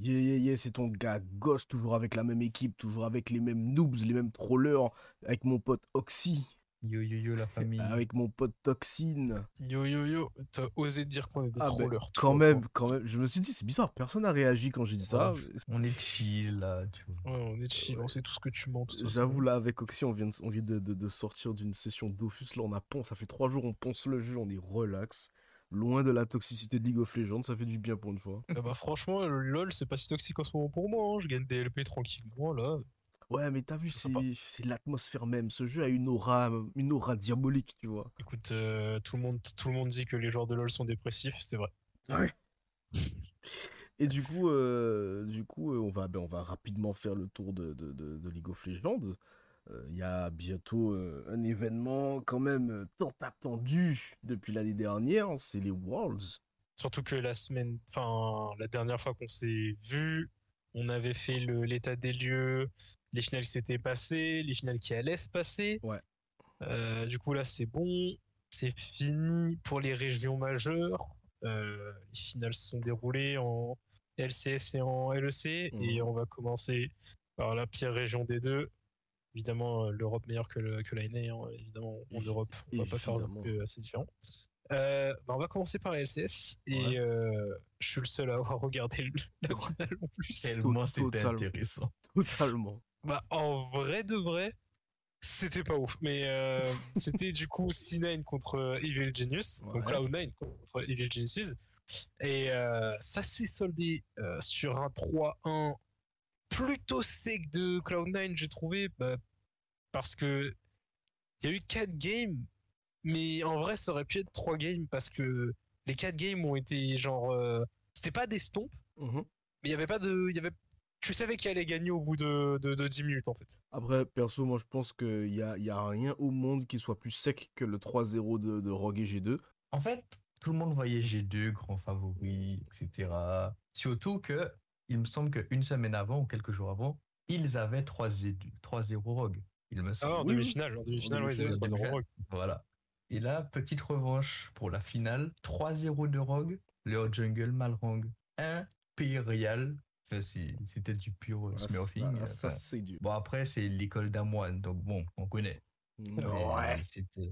Yeah, yeah, yeah, c'est ton gars gosse, toujours avec la même équipe, toujours avec les mêmes noobs, les mêmes trollers, avec mon pote Oxy, Yo yo yo la famille. avec mon pote Toxine. Yo yo yo, t'as osé dire qu'on est des Ah, ben, trollers. quand toi, même, quoi. quand même. Je me suis dit, c'est bizarre, personne n'a réagi quand j'ai dit ça. On est chill là, tu vois. Ouais, on est chill, on sait tout ce que tu mens. J'avoue, là, avec Oxy, on vient de, on vient de, de- de sortir d'une session Dofus. Là, on a ponce. Ça fait trois jours, on ponce le jeu, on est relax. Loin de la toxicité de League of Legends, ça fait du bien pour une fois. Ah bah franchement, le LOL, c'est pas si toxique en ce moment pour moi. hein. Je gagne des LP tranquillement là. Ouais, mais t'as vu, C'est l'atmosphère même. Ce jeu a une aura, une aura diabolique, tu vois. Écoute, euh, tout, le monde, tout le monde dit que les joueurs de LOL sont dépressifs, c'est vrai. Ouais. Et du coup, euh, du coup euh, on, va, ben, on va rapidement faire le tour de, de, de- de League of Legends. Euh, Il y a bientôt euh, un événement quand même euh, tant attendu depuis l'année dernière, c'est les Worlds. Surtout que la semaine, enfin la dernière fois qu'on s'est vu, on avait fait l'état des lieux, les finales qui s'étaient passées, les finales qui allaient se passer. Ouais. Euh, du coup là c'est bon, c'est fini pour les régions majeures. Euh, les finales se sont déroulées en LCS et en LEC et Mhm. on va commencer par la pire région des deux. Évidemment, euh, l'Europe meilleure que, le- que la NA, hein, évidemment, en Europe, on va pas faire que assez différent. Euh, bah, on va commencer par la LCS et Ouais. euh, je suis le seul à avoir regardé le- la finale en plus. Tellement c'était totalement. intéressant. Totalement. Bah, en vrai de vrai, c'était pas ouf. Mais euh, c'était du coup C9 contre Evil Genius, Ouais. donc Cloud9 contre Evil Geniuses. Et euh, ça s'est soldé euh, sur un 3-1 plutôt sec de Cloud9, j'ai trouvé. bah, parce que il y a eu 4 games, mais en vrai, ça aurait pu être 3 games parce que les 4 games ont été genre. euh, c'était pas des stompes, Mhm. mais il y avait pas de. il Y avait, tu savais qu'il allait gagner au bout de, de, de 10 minutes en fait. Après, perso, moi je pense qu'il y a, il y a rien au monde qui soit plus sec que le 3-0 de, de Rogue et G2. En fait, tout le monde voyait G2, grand favori, etc. Surtout que, il me semble qu'une semaine avant ou quelques jours avant, ils avaient 3-0 3-0 Rogue. Il me Ah, semble. en oui, oui. demi-finale, en demi-finale, ouais, ils avaient demi-finale, 3-0 Rogue. Voilà. Et là, petite revanche pour la finale. 3-0 de Rogue. Leur jungle Malrang. Impérial. C'est- C'était du pur euh, Ah, smurfing. ça, ça, Enfin, c'est dur. Bon, après, c'est l'école d'un moine, donc bon, on connaît. Ouais. C'était.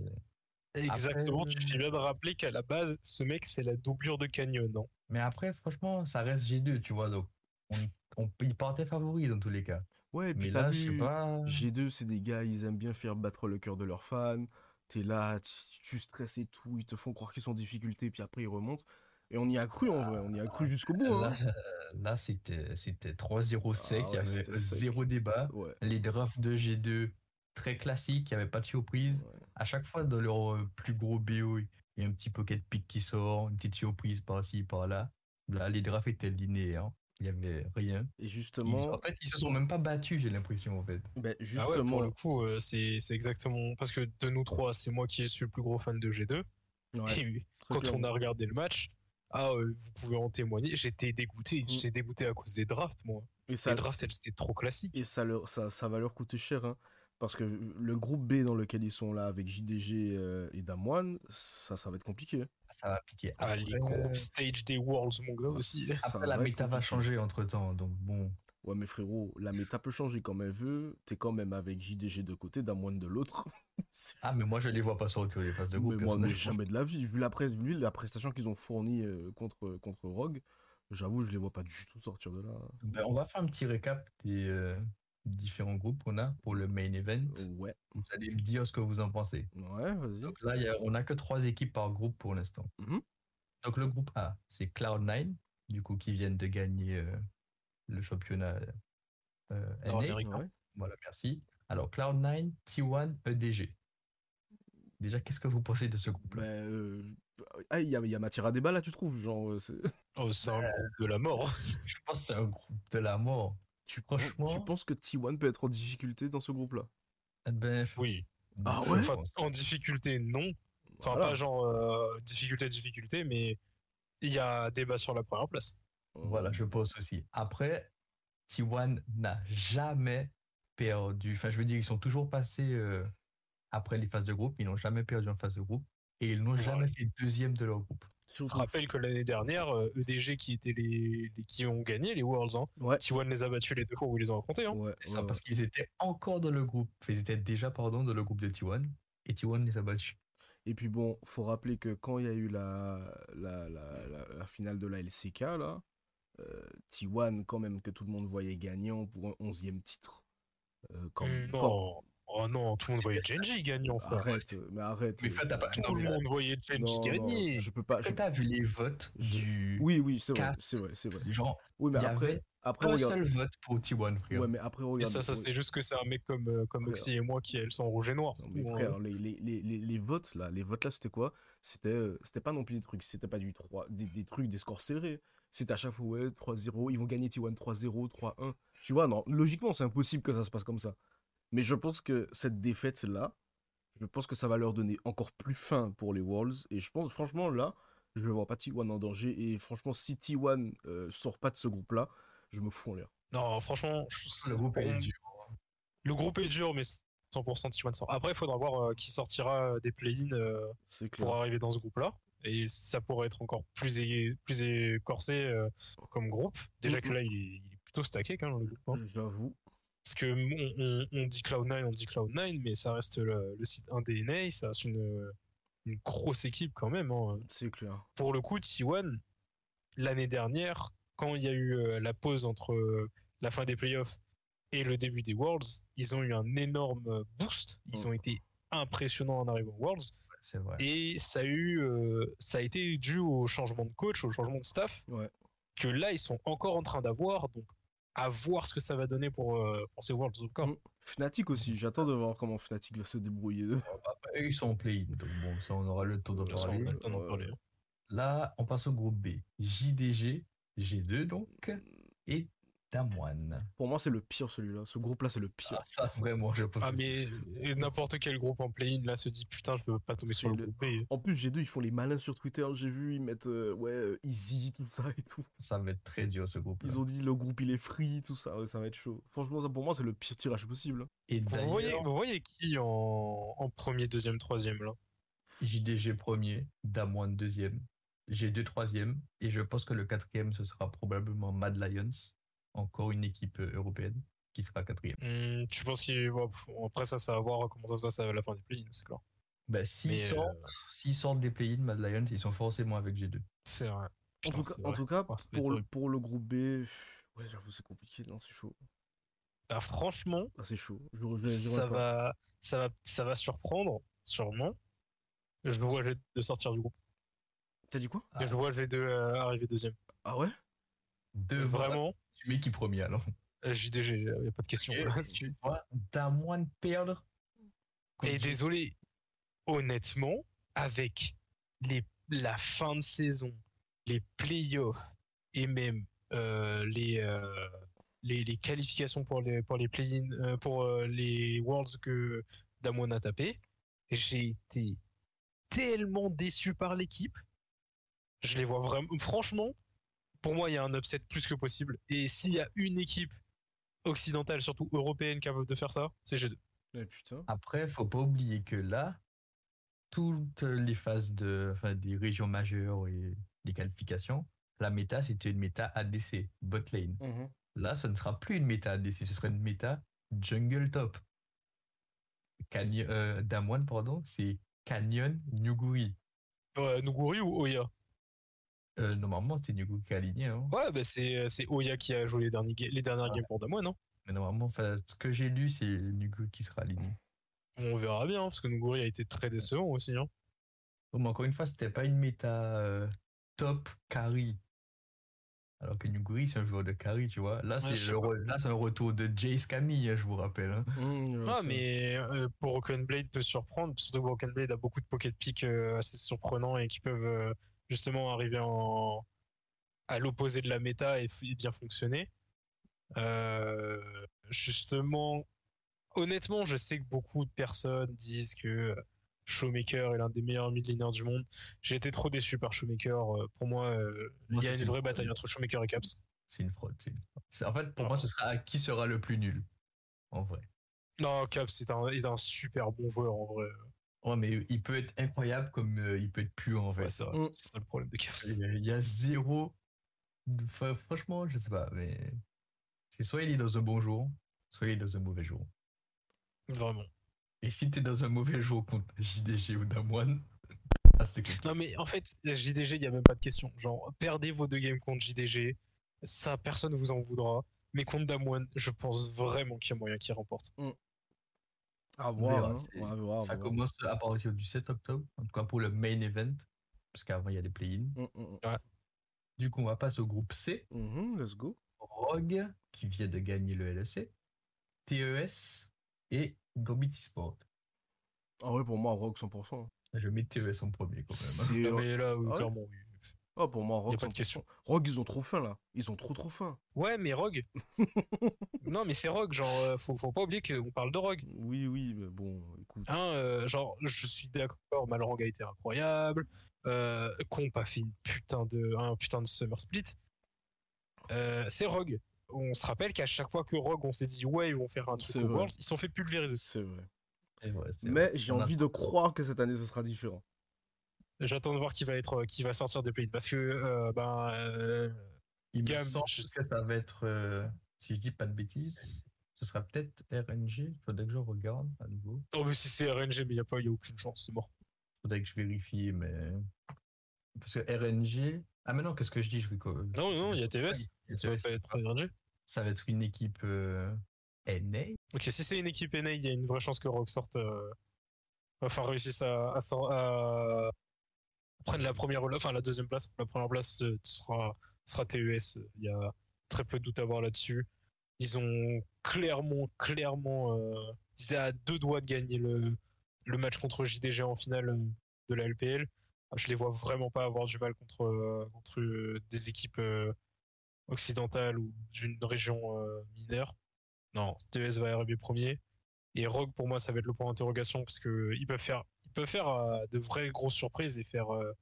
Exactement, Après, tu bien de rappeler qu'à la base, ce mec, c'est la doublure de Canyon, non? Mais après, franchement, ça reste G2, tu vois. Donc, on, on, ils partaient favoris dans tous les cas. Ouais, et puis Mais t'as là, je sais vu, pas. G2, c'est des gars, ils aiment bien faire battre le cœur de leurs fans. T'es là, tu, tu stresses et tout, ils te font croire qu'ils sont en difficulté, puis après ils remontent. Et on y a cru en vrai, on y a cru jusqu'au bout. Là, Hein. là c'était c'était 3-0 sec, Ah il y ouais, avait c'était sec. zéro débat. Ouais. Les drafts de G2, très classiques, il n'y avait pas de surprise. ouais. À chaque fois, dans leur euh, plus gros BO, il y a un petit pocket pick qui sort, une petite surprise par-ci, par-là. Là, les drafts étaient linéaires, il n'y avait rien. Et Ils- justement, en fait, ils se sont même pas battus, j'ai l'impression, en fait. ben, Ah ouais, pour le coup, euh, c'est c'est exactement. Parce que de nous trois, c'est moi qui suis le plus gros fan de G2. ouais, Et très quand on a regardé le match, ah, euh, vous pouvez en témoigner, j'étais dégoûté. Mm. J'étais dégoûté à cause des drafts, moi. Et ça, les drafts, elles, c'était trop classique. et ça, leur, ça, ça va leur coûter cher, hein, parce que le groupe B dans lequel ils sont là, avec JDG euh, et Damwon, ça, ça va être compliqué. hein. Ça va piquer. Ah, les Après, gros stage des Worlds, mon gars, aussi. Ça après, la méta va changer entre temps, donc bon. Ouais, mais frérot, la méta peut changer comme elle veut. T'es quand même avec JDG de côté, Damwon de l'autre. Ah, mais moi, je les vois pas sortir les phases de groupe. mais moi, mais jamais de la vie. Vu la, presse, vu la prestation qu'ils ont fournie euh, contre, contre Rogue, j'avoue, je les vois pas du tout sortir de là. Ben, on va faire un petit récap des euh, différents groupes qu'on a pour le main event. Ouais, Vous allez me dire ce que vous en pensez. ouais, vas-y. Donc là, y a- on n'a que trois équipes par groupe pour l'instant. Mhm. Donc le groupe A, c'est Cloud9, du coup, qui viennent de gagner euh, le championnat euh. Nord-américain. Ouais. Voilà, merci. Alors Cloud9, T1, EDG. Déjà, qu'est-ce que vous pensez de ce Ben, groupe-là euh, ah, il y a, il y a matière à débat là, tu trouves genre, euh, c'est- Oh, c'est un groupe de la mort. Je pense que c'est un groupe de la mort. Tu, Franchement- tu penses que T1 peut être en difficulté dans ce groupe-là? Eh Ben, Oui. Ah ouais? Enfin, pense. en difficulté, non. Enfin, Voilà. pas genre euh, difficulté, difficulté, mais il y a débat sur la première place. Voilà, je pense aussi. Après, T1 n'a jamais perdu. Enfin, je veux dire, ils sont toujours passés euh, après les phases de groupe. Ils n'ont jamais perdu en phase de groupe. Et ils n'ont Ouais. jamais fait deuxième de leur groupe. Je rappelle que l'année dernière, euh, EDG qui étaient les, les- qui ont gagné les Worlds, hein. Ouais. T1 les a battus les deux fois où ils les ont affrontés. Hein. Ouais, C'est ça, ouais, parce qu'ils étaient encore dans le groupe. Ils étaient déjà, pardon, dans le groupe de T1. Et T1 les a battus. Et puis bon, faut rappeler que quand il y a eu la, la, la, la- la finale de la LCK, là, euh, T1, quand même, que tout le monde voyait gagnant pour un 11e titre. Euh, quand, quand-. Oh non, tout le monde voyait Genji gagnant, frère. Arrête, mais arrête. Mais euh, fait, t'as pas- Tout le monde voyait Genji non, non, gagner. je peux pas. Je- t'as vu les votes du. Oui, oui, c'est vrai, c'est vrai, c'est vrai. Genre, Oui, mais après, avait après un regarde. seul vote pour T1, frère. Ouais, mais après Et regarde. ça, ça c'est juste que c'est un mec comme, euh, comme. Oxy et moi qui elles sont rouge et noir. Non, mais frère, les, les, les, les, les votes là, les votes là, c'était quoi? C'était euh, c'était pas non plus des trucs, c'était pas du 3, des, des trucs, des scores serrés. C'était à chaque fois, ouais, 3-0, ils vont gagner T1 3-0, 3-1. Tu vois, non, logiquement, c'est impossible que ça se passe comme ça. Mais je pense que cette défaite là, je pense que ça va leur donner encore plus faim pour les Worlds. Et je pense, franchement, là, je ne vois pas T1 en danger. Et franchement, si T1 euh, sort pas de ce groupe là, je me fous en l'air. Non, franchement, je- Le groupe est dur. le groupe est dur, mais 100% T1 sort. Après, il faudra voir euh, qui sortira des play-in euh, pour arriver dans ce groupe-là. Et ça pourrait être encore plus, é- plus écorsé euh, comme groupe. Déjà que là, il est, il est plutôt stacké quand même, le groupe. hein. J'avoue. Parce que on, on- on dit Cloud9, on dit Cloud9, mais ça reste le, le site 1 DNA, ça reste une, une grosse équipe quand même. hein. C'est clair. Pour le coup, T1, l'année dernière, quand il y a eu euh, la pause entre euh, la fin des playoffs et le début des Worlds, ils ont eu un énorme boost. Ils ont été impressionnants en arrivant aux Worlds. Vrai. Et ça a, eu, euh, ça a été dû au changement de coach, au changement de staff, Ouais. que là, ils sont encore en train d'avoir. Donc, à voir ce que ça va donner pour, euh, pour ces Worlds. En tout cas. Mm. Fnatic aussi, j'attends de voir comment Fnatic va se débrouiller. Eux, ils sont en play Donc bon, ça, on aura le temps d'en parler. on a le temps d'en Ouais. parler, hein. Là, on passe au groupe B. JDG, G2 donc, et Damwon. Pour moi, c'est le pire celui-là. Ce groupe-là, c'est le pire. Ah, ça, vraiment, je pense. Ah, mais euh, n'importe quel groupe en play-in là se dit putain, je veux pas tomber sur le le- groupe. En plus, G2, ils font les malins sur Twitter. J'ai vu, ils mettent euh, ouais, euh, easy, tout ça et tout. Ça va être très dur ce groupe. Ils ont dit le groupe, il est free, tout ça. Ouais, ça va être chaud. Franchement, ça, pour moi, c'est le pire tirage possible. Et Vous voyez, d'ailleurs, vous voyez qui en, en premier, deuxième, troisième là? JDG premier, Damwon deuxième, G2 troisième, et je pense que le quatrième, ce sera probablement Mad Lions, encore une équipe euh, européenne, qui sera quatrième. Hmm, Tu penses qu'il. bon, après, ça, ça va voir comment ça se passe à la fin des play-in, c'est clair. Bah, s'ils sortent, euh, s'ils sortent des play-in, Mad Lions, ils sont forcément avec G2. C'est vrai. En tout cas, en tout pour, le, horrible. pour le groupe B, ouais, j'avoue, c'est compliqué. Non, c'est chaud. Bah, franchement, Ah, c'est chaud. Je, je- je- je- ça va, ça, va, ça va surprendre, sûrement. Je vois les deux sortir du groupe. T'as dit quoi? Ah. Je vois les deux euh, arriver deuxième. Ah ouais? Devant Vraiment, Tu mets qui premier alors euh, JDG, il n'y a pas de question. Tu vois Damwon perdre Et G2. désolé, honnêtement, avec les, la fin de saison, les playoffs et même euh, les, euh, les, les qualifications pour les, pour les play-in, euh, pour les Worlds que Damon a tapé, j'ai été tellement déçu par l'équipe. Je les vois vraiment. Franchement, pour moi, il y a un upset plus que possible. Et s'il y a une équipe occidentale, surtout européenne, capable de faire ça, c'est G2. Eh. Après, faut pas oublier que là, toutes les phases de, enfin, des régions majeures et des qualifications, la méta, c'était une méta ADC, bot lane. Mhm. Là, ce ne sera plus une méta ADC, ce sera une méta jungle top. Canyon, euh, Damwon, pardon, c'est Canyon Nuguri. Euh, Nuguri ou Oya? Euh, normalement, c'est Nuguri qui est aligné. hein. Ouais, bah c'est, c'est Oya qui a joué les, derniers, les dernières Ouais. games pour Damon, non Mais normalement, enfin, ce que j'ai lu, c'est Nuguri qui sera aligné. On verra bien, parce que Nuguri a été très décevant aussi. Hein. Bon, mais encore une fois, c'était pas une méta euh, top carry. Alors que Nuguri, c'est un joueur de carry, tu vois. Là, Ouais, c'est le là, c'est un retour de Jace Camille, hein, je vous rappelle. hein. Je Ah, mais euh, pour Broken Blade peut surprendre, surtout que Broken Blade a beaucoup de pocket pick euh, assez surprenants et qui peuvent euh, justement arriver en... à l'opposé de la méta et, bien fonctionner. Euh, justement, honnêtement, je sais que beaucoup de personnes disent que Showmaker est l'un des meilleurs mid laners du monde. J'ai été trop déçu par Showmaker. Euh, Pour moi, euh, Moi, il y a une une vraie fraude. bataille entre Showmaker et Caps. C'est une fraude. une En fait, pour moi, ce sera qui sera le plus nul. En vrai. Non, Caps est un, est un super bon joueur en vrai. Ouais, mais il peut être incroyable comme euh, il peut être puant en fait. Ouais, c'est vrai. Mm. C'est ça le problème de. Il y a- zéro. Enfin, franchement, je sais pas, mais. C'est soit il est dans un bon jour, soit il est dans un mauvais jour. Vraiment. Et si t'es dans un mauvais jour contre JDG ou Damwon, ah, c'est compliqué. Non, mais en fait, JDG, il n'y a même pas de question. Genre, perdez vos deux games contre JDG. Ça, personne vous en voudra. Mais contre Damwon, je pense vraiment qu'il y a moyen qu'il remporte. À Verra, hein. c'est- Ouais, à voir, à Ça voir. commence à partir du 7 octobre, en tout cas pour le main event, parce qu'avant il y a les play-in. Mm, mm, Du coup, on va passer au groupe C. mm. Mhm, let's go. Rogue, qui vient de gagner le LEC, TES et Gambit Sport. Ah ouais, pour moi, Rogue 100%. Je mets TES en premier quand même. hein. C'est... Non, mais là, oui, Ah ouais clairement, oui. Ah, pour moi, Y a Rogue pas de 100%. question. Rogue, ils ont trop faim, là. Ils ont trop, trop faim. Ouais, mais Rogue. non, mais c'est Rogue. Genre, euh, faut, faut pas oublier qu'on parle de Rogue. Oui, oui, mais bon, écoute. Hein, euh, genre, je suis d'accord, Malrang a été incroyable. Euh, Comp a fait une putain de, un putain de Summer Split. Euh, c'est Rogue. On se rappelle qu'à chaque fois que Rogue, on s'est dit, ouais, ils vont faire un truc au. Worlds, ils sont fait pulvériser. C'est vrai. Mais j'ai envie de croire que cette année, ce sera différent. J'attends de voir qui va être, qui va sortir des play Parce que, euh, ben, euh, Il me semble je que ça va être, euh, si je dis pas de bêtises, ce sera peut-être RNG. Il faudrait que je regarde à nouveau. oh, mais si c'est RNG, mais il n'y a, pas- y a aucune chance, c'est mort. faudrait que je vérifie, mais. Parce que RNG. Ah, mais non, qu'est-ce que je dis je... Non, non, il y a TES. Ça va pas être RNG. Ça va être une équipe euh, NA. Ok, si c'est une équipe NA, il y a une vraie chance que Rogue sorte. euh, Enfin, réussisse à, à, sor- à prendre la première enfin, la deuxième place. La première place euh, sera, sera TES. Il y a très peu de doute à avoir là-dessus. Ils ont clairement, clairement. euh, ils étaient à deux doigts de gagner le, le match contre JDG en finale euh, de la LPL. Je les vois vraiment pas avoir du mal contre, contre des équipes occidentales ou d'une région mineure. Non, TES va arriver premier. Et Rogue, pour moi, ça va être le point d'interrogation parce que ils peuvent faire, ils peuvent faire euh, de vraies grosses surprises et faire euh,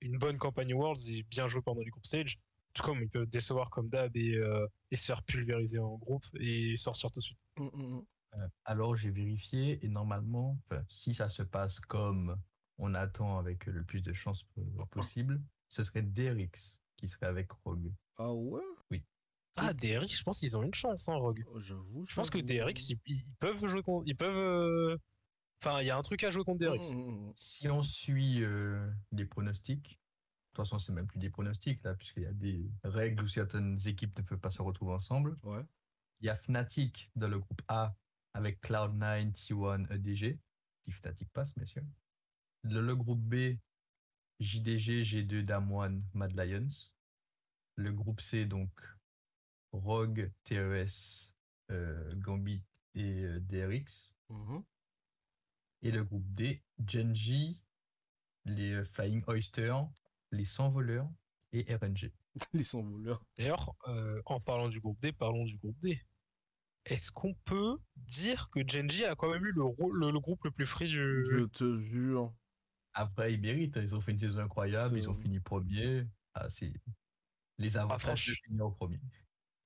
une bonne campagne Worlds et bien jouer pendant les groupes stage. Tout comme ils peuvent décevoir comme d'hab et, euh, et se faire pulvériser en groupe et sortir tout de suite. Mm, mm, mm. Alors j'ai vérifié et normalement, si ça se passe comme on attend avec le plus de chances po- possible, ce serait DRX qui serait avec Rogue. Ah ouais? Ah, DRX, je pense qu'ils ont une chance, hein, Rogue. Oh, J'avoue. Je pense que. DRX, ils, ils peuvent jouer contre. Ils peuvent. Enfin, il y a un truc à jouer contre DRX. Mm, mm, mm. Si on suit euh, les pronostics, de toute façon c'est même plus des pronostics là, puisqu'il y a des règles où certaines équipes ne peuvent pas se retrouver ensemble. Ouais. Il y a Fnatic dans le groupe A avec Cloud9, T1, EDG. Si Fnatic passe, bien sûr. Le, le groupe B, JDG, G2, Damwon, Mad Lions. Le groupe C, donc Rogue, TES, euh, Gambit et euh, DRX. Et le groupe D, Genji, les euh, Flying Oyster, les 100 voleurs et RNG. Les sans voleurs. D'ailleurs, euh, en parlant du groupe D, parlons du groupe D. Est-ce qu'on peut dire que Genji a quand même eu le, rôle- le, le groupe le plus free du. Je te jure. Après, ils méritent, hein, ils ont fait une saison incroyable, ils ont fini premier. Ah, c'est les avantages de franchement- finir premier.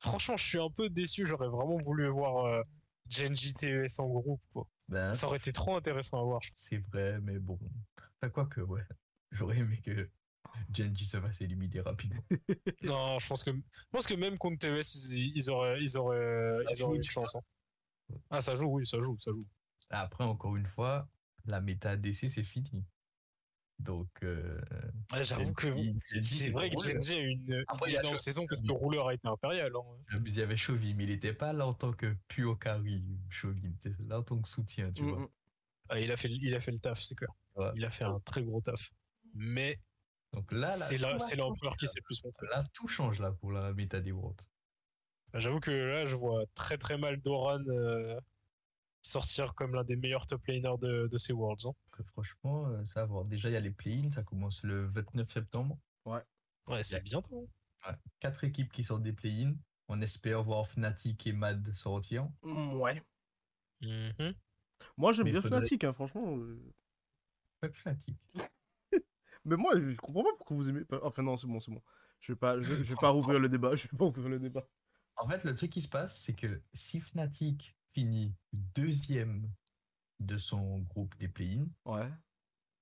Franchement, je suis un peu déçu. J'aurais vraiment voulu voir euh, Genji TES en groupe. Quoi. Ben, Ça aurait été trop intéressant à voir. c'est vrai, mais bon. Enfin, quoi que, ouais. J'aurais aimé que Genji se fasse éliminer rapidement. Non, je pense que, je pense que même contre TES, ils, ils auraient, ils auraient, Ça ils auraient une chance. hein. Ah, ça joue, oui, ça joue, ça joue. Après, encore une fois, la méta DC, c'est fini. Donc, euh, Ouais, J'avoue que c'est vrai que. Genji a eu une, Après, une il y a énorme le- saison parce que Rouleur a été impérial. hein. Il y avait Chovy, mais il n'était pas là en tant que Puokari. Il était là en tant que soutien, tu Mm, vois. mm. Ah, il, a fait, il a fait le taf, c'est clair. Ouais. Il a fait un très gros taf. Mais Donc là, là, c'est l'empereur qui s'est le plus montré. là. Tout change là pour la méta des Worlds. J'avoue que là, je vois très très mal Doran euh, sortir comme l'un des meilleurs top laners de, de ces Worlds. hein. Franchement, euh, ça va voir. Déjà, il y a les play-ins, ça commence le 29 septembre. Ouais, c'est bientôt. Ouais. Quatre équipes qui sortent des play-ins. On espère voir Fnatic et Mad sortir. Mm, Ouais. Mhm. Moi, j'aime bien faudrait- Fnatic, hein, franchement. euh. Pas que Fnatic. Mais moi, je comprends pas pourquoi vous aimez pas. Enfin, non, c'est bon, c'est bon. Je vais pas, je, vais- je vais pas rouvrir le débat. Je vais pas ouvrir le débat. En fait, le truc qui se passe, c'est que si Fnatic finit deuxième de son groupe des play-in. Ouais.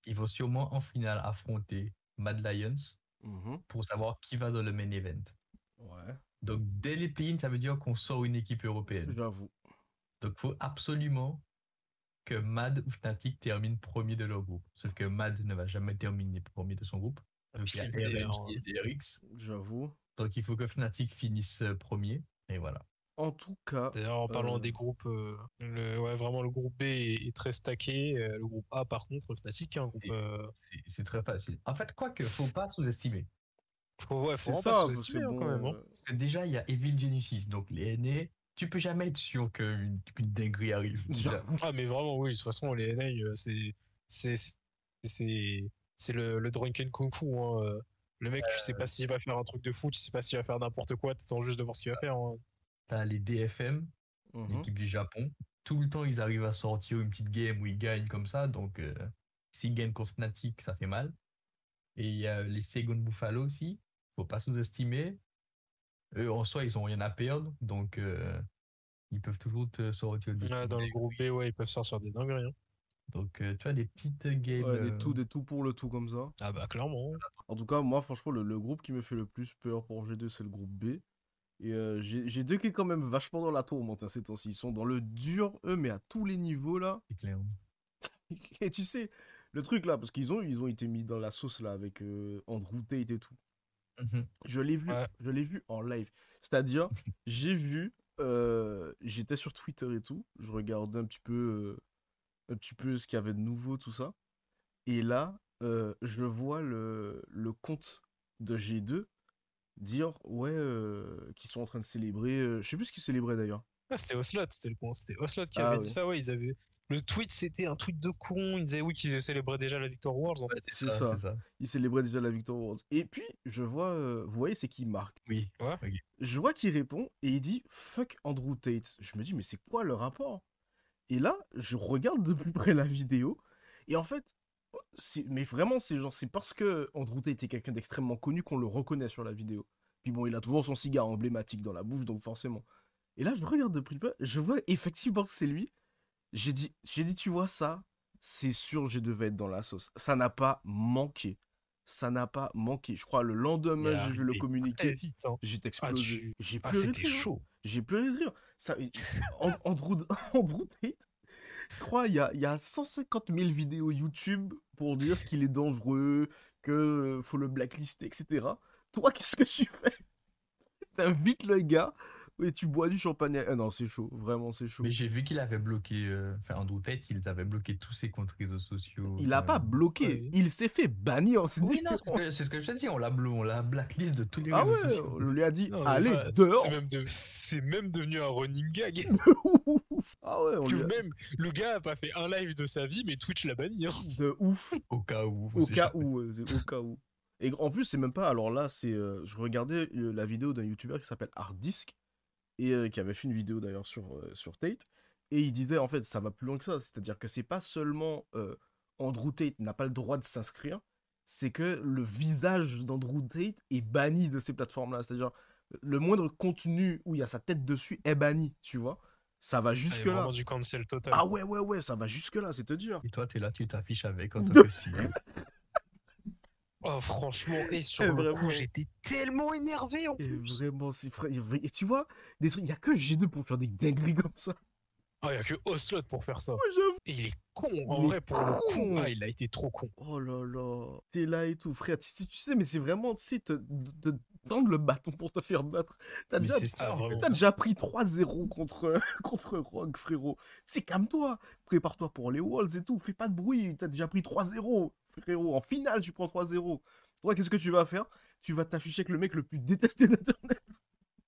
Ils vont sûrement en finale affronter Mad Lions Mhm. pour savoir qui va dans le main event. Ouais. Donc, dès les play-in, ça veut dire qu'on sort une équipe européenne. J'avoue. Donc, il faut absolument que Mad ou Fnatic terminent premier de leur groupe. Sauf que Mad ne va jamais terminer premier de son groupe. Donc, il y a Impossible, d'ailleurs. RNG et DRX. J'avoue. Donc, il faut que Fnatic finisse euh, premier. Et voilà. En tout cas. D'ailleurs, en parlant Euh. des groupes, euh, le, ouais, vraiment le groupe B est, est très stacké. euh, le groupe A, par contre, Fnatic, un groupe. Et- euh, C'est- très facile. En fait, quoique, faut pas sous-estimer. faut, ouais, faut ça, pas que sous-estimer hein, bon, quand même. hein. Parce que déjà, il y a Evil Genesis. Donc, les NA, tu peux jamais être sûr qu'une qu'une dinguerie arrive. déjà. Ah, mais vraiment, oui, de toute façon, les NA, c'est. C'est. C'est c'est le, le drunken kung fu. hein. Le mec, tu sais pas s'il va faire un truc de fou, tu sais pas s'il va faire n'importe quoi, t'attends juste de voir ce qu'il va faire. hein. T'as les DFM, mhm. l'équipe du Japon. Tout le temps, ils arrivent à sortir une petite game où ils gagnent comme ça. Donc, euh, s'ils gagnent contre Fnatic, ça fait mal. Et il y a les Second Buffalo aussi. Faut pas sous-estimer. Eux, en soi, ils ont rien à perdre. Donc, euh, ils peuvent toujours te sortir des dans le groupe B, ouais, ils peuvent sortir des dingueries. hein. Donc, euh, tu vois, des petites games. Ouais, des euh, tout, des tout pour le tout comme ça. Ah, bah, clairement. En tout cas, moi, franchement, le, le groupe qui me fait le plus peur pour G2, c'est le groupe B. Et euh, G- G2 qui est quand même vachement dans la tourmente hein, ces temps-ci. Ils sont dans le dur, eux, mais à tous les niveaux là. c'est clair. Et tu sais, le truc là, parce qu'ils ont, ils ont été mis dans la sauce là avec euh, Andrew Tate et tout. Mhm. Je l'ai vu, Ouais. je l'ai vu en live. C'est-à-dire, j'ai vu, euh, j'étais sur Twitter et tout, je regardais un petit peu, un petit peu ce qu'il y avait de nouveau, tout ça. Et là, je vois le, le compte de G2 dire, ouais, euh, qu'ils sont en train de célébrer, euh, je sais plus ce qu'ils célébraient d'ailleurs. Ah, c'était Oslot, c'était le con. C'était Oslot qui Ah, avait dit ça, ouais. Ils avaient... Le tweet, c'était un tweet de con. Ils disaient oui, qu'ils célébraient déjà la victoire Worlds. En fait. c'est ça. c'est ça. Ils célébraient déjà la victoire Worlds. Et puis, je vois, euh, vous voyez, c'est qui marque. Oui. Ouais. Je vois qu'il répond et il dit fuck Andrew Tate. Je me dis mais c'est quoi le rapport? Et là, je regarde de plus près la vidéo et en fait, mais vraiment c'est genre c'est parce que Andrew Tate est quelqu'un d'extrêmement connu qu'on le reconnaît sur la vidéo. Puis bon, il a toujours son cigare emblématique dans la bouche donc forcément. Et là, je regarde de près, je vois effectivement que c'est lui. J'ai dit j'ai dit tu vois ça, c'est sûr je devais être dans la sauce. Ça n'a pas manqué. Ça n'a pas manqué. Je crois le lendemain, j'ai vu le communiqué. Hein. J'ai Ah, explosé. tu- J'ai Ah, pleuré c'était chaud. J'ai pleuré de rire. Ça, An- Andrew, Andrew Tate, je crois, il y a, il y a 150 000 vidéos YouTube pour dire qu'il est dangereux, que faut le blacklister, etc. Toi, qu'est-ce que tu fais? T'invites le gars et tu bois du champagne. Ah non, c'est chaud. Vraiment, c'est chaud. Mais j'ai vu qu'il avait bloqué, euh, enfin Andrew Tate, il avait bloqué tous ses comptes réseaux sociaux. Il a enfin, pas bloqué. ouais. Il s'est fait bannir. C'est Oui, non, c'est ce que, c'est ce que je te dis, on l'a on l'a blacklist de tous les Ah réseaux ouais, sociaux. on lui a dit, Non, allez, dehors. C'est même, de... c'est même devenu un running gag. Ah ouais, on lui même le gars a pas fait un live de sa vie, mais Twitch l'a banni. Hein. de ouf. Au cas où. Au cas jamais. où, euh, au cas où. Et en plus, c'est même pas. Alors là, c'est. euh, je regardais euh, la vidéo d'un youtubeur qui s'appelle Harddisk et qui avait fait une vidéo d'ailleurs sur, sur Tate. Et il disait en fait, ça va plus loin que ça. C'est-à-dire que c'est pas seulement Andrew Tate n'a pas le droit de s'inscrire, c'est que le visage d'Andrew Tate est banni de ces plateformes-là. C'est-à-dire le moindre contenu où il y a sa tête dessus est banni, tu vois. Ça va Ah, jusque là. vraiment du cancel total. Ah ouais, ouais, ouais, ça va jusque là, c'est te dire. Et toi, t'es là, tu t'affiches avec en tant que. Oh, franchement, et sur Eh, le vraiment. coup, j'étais tellement énervé en Et plus. vraiment, c'est vrai. Et tu vois, des trucs, il y a que G2 pour faire des dingueries comme ça. Ah, il y a que Oslot pour faire ça. Ouais. Et il est con, en vrai, pour le con. coup. Ah, il a été trop con. Oh là là. T'es là et tout, frère. Tu, sais- tu sais, mais c'est vraiment, tu sais, te, tendre le bâton pour te faire battre. T'as déjà, ça, déjà pris 3-0 contre, contre Rogue, frérot. C'est calme-toi. Prépare-toi pour les Walls et tout. Fais pas de bruit. T'as déjà pris 3-0, frérot. En finale, tu prends 3-0. Toi, qu'est-ce que tu vas faire? Tu vas t'afficher avec le mec le plus détesté d'Internet.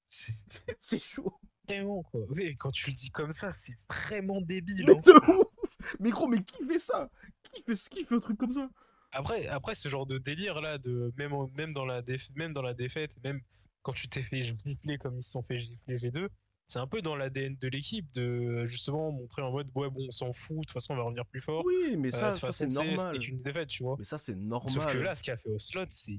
C'est chaud. Vraiment, quoi. Oui, quand tu le dis comme ça, c'est vraiment débile. Mais hein. de ouf Mais gros, mais qui fait ça? Qui fait, qui fait un truc comme ça? Après, après, ce genre de délire là, de même, en- même, dans la déf- même dans la défaite, même quand tu t'es fait gifler comme ils se sont fait gifler G2, c'est un peu dans l'ADN de l'équipe de justement montrer en mode ouais, bon, on s'en fout, de toute façon, on va revenir plus fort. Oui, mais Euh, ça, ça c'est normal. Une défaite, tu vois. Mais ça, c'est normal. Sauf que là, ce qu'a fait Oslot, c'est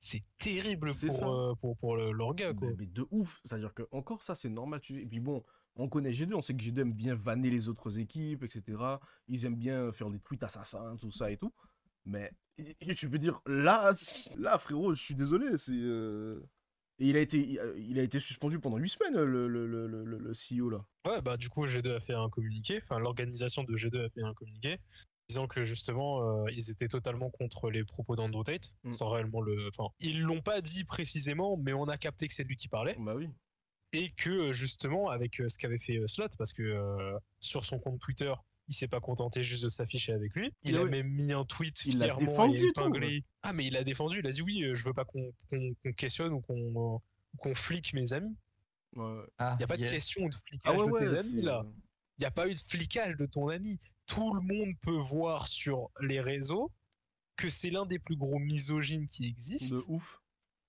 c'est terrible pour, euh, pour, pour le- leur gars, quoi. mais, mais de ouf. C'est-à-dire que encore ça, c'est normal. Tu... Et puis bon, On connaît G2, on sait que G2 aime bien vanner les autres équipes, etc. Ils aiment bien faire des tweets assassins, tout ça et tout. Mais tu peux dire, là, là frérot, je suis désolé, c'est. euh, Et il a, été, il a été suspendu pendant 8 semaines, le, le, le, le, le CEO là. Ouais, bah du coup, G2 a fait un communiqué, enfin l'organisation de G2 a fait un communiqué, disant que justement, euh, ils étaient totalement contre les propos d'Andrew Tate, Mm. sans réellement le... Enfin, ils l'ont pas dit précisément, mais on a capté que c'est lui qui parlait, Bah oui. et que justement, avec euh, ce qu'avait fait euh, Slot, parce que euh, sur son compte Twitter, il s'est pas contenté juste de s'afficher avec lui, il Ah a oui. même mis un tweet Il l'a fièrement défendu et et tout, épinglé. Ah, mais il a défendu, il a dit oui, je veux pas qu'on qu'on- qu'on questionne ou qu'on euh, qu'on flique mes amis. Ouais. Ah, Il y a pas de question de Ah flicage ouais, de ouais. tes amis là. Il n'y a pas eu de flicage de ton ami. Tout le monde peut voir sur les réseaux que c'est l'un des plus gros misogynes qui existent. De ouf.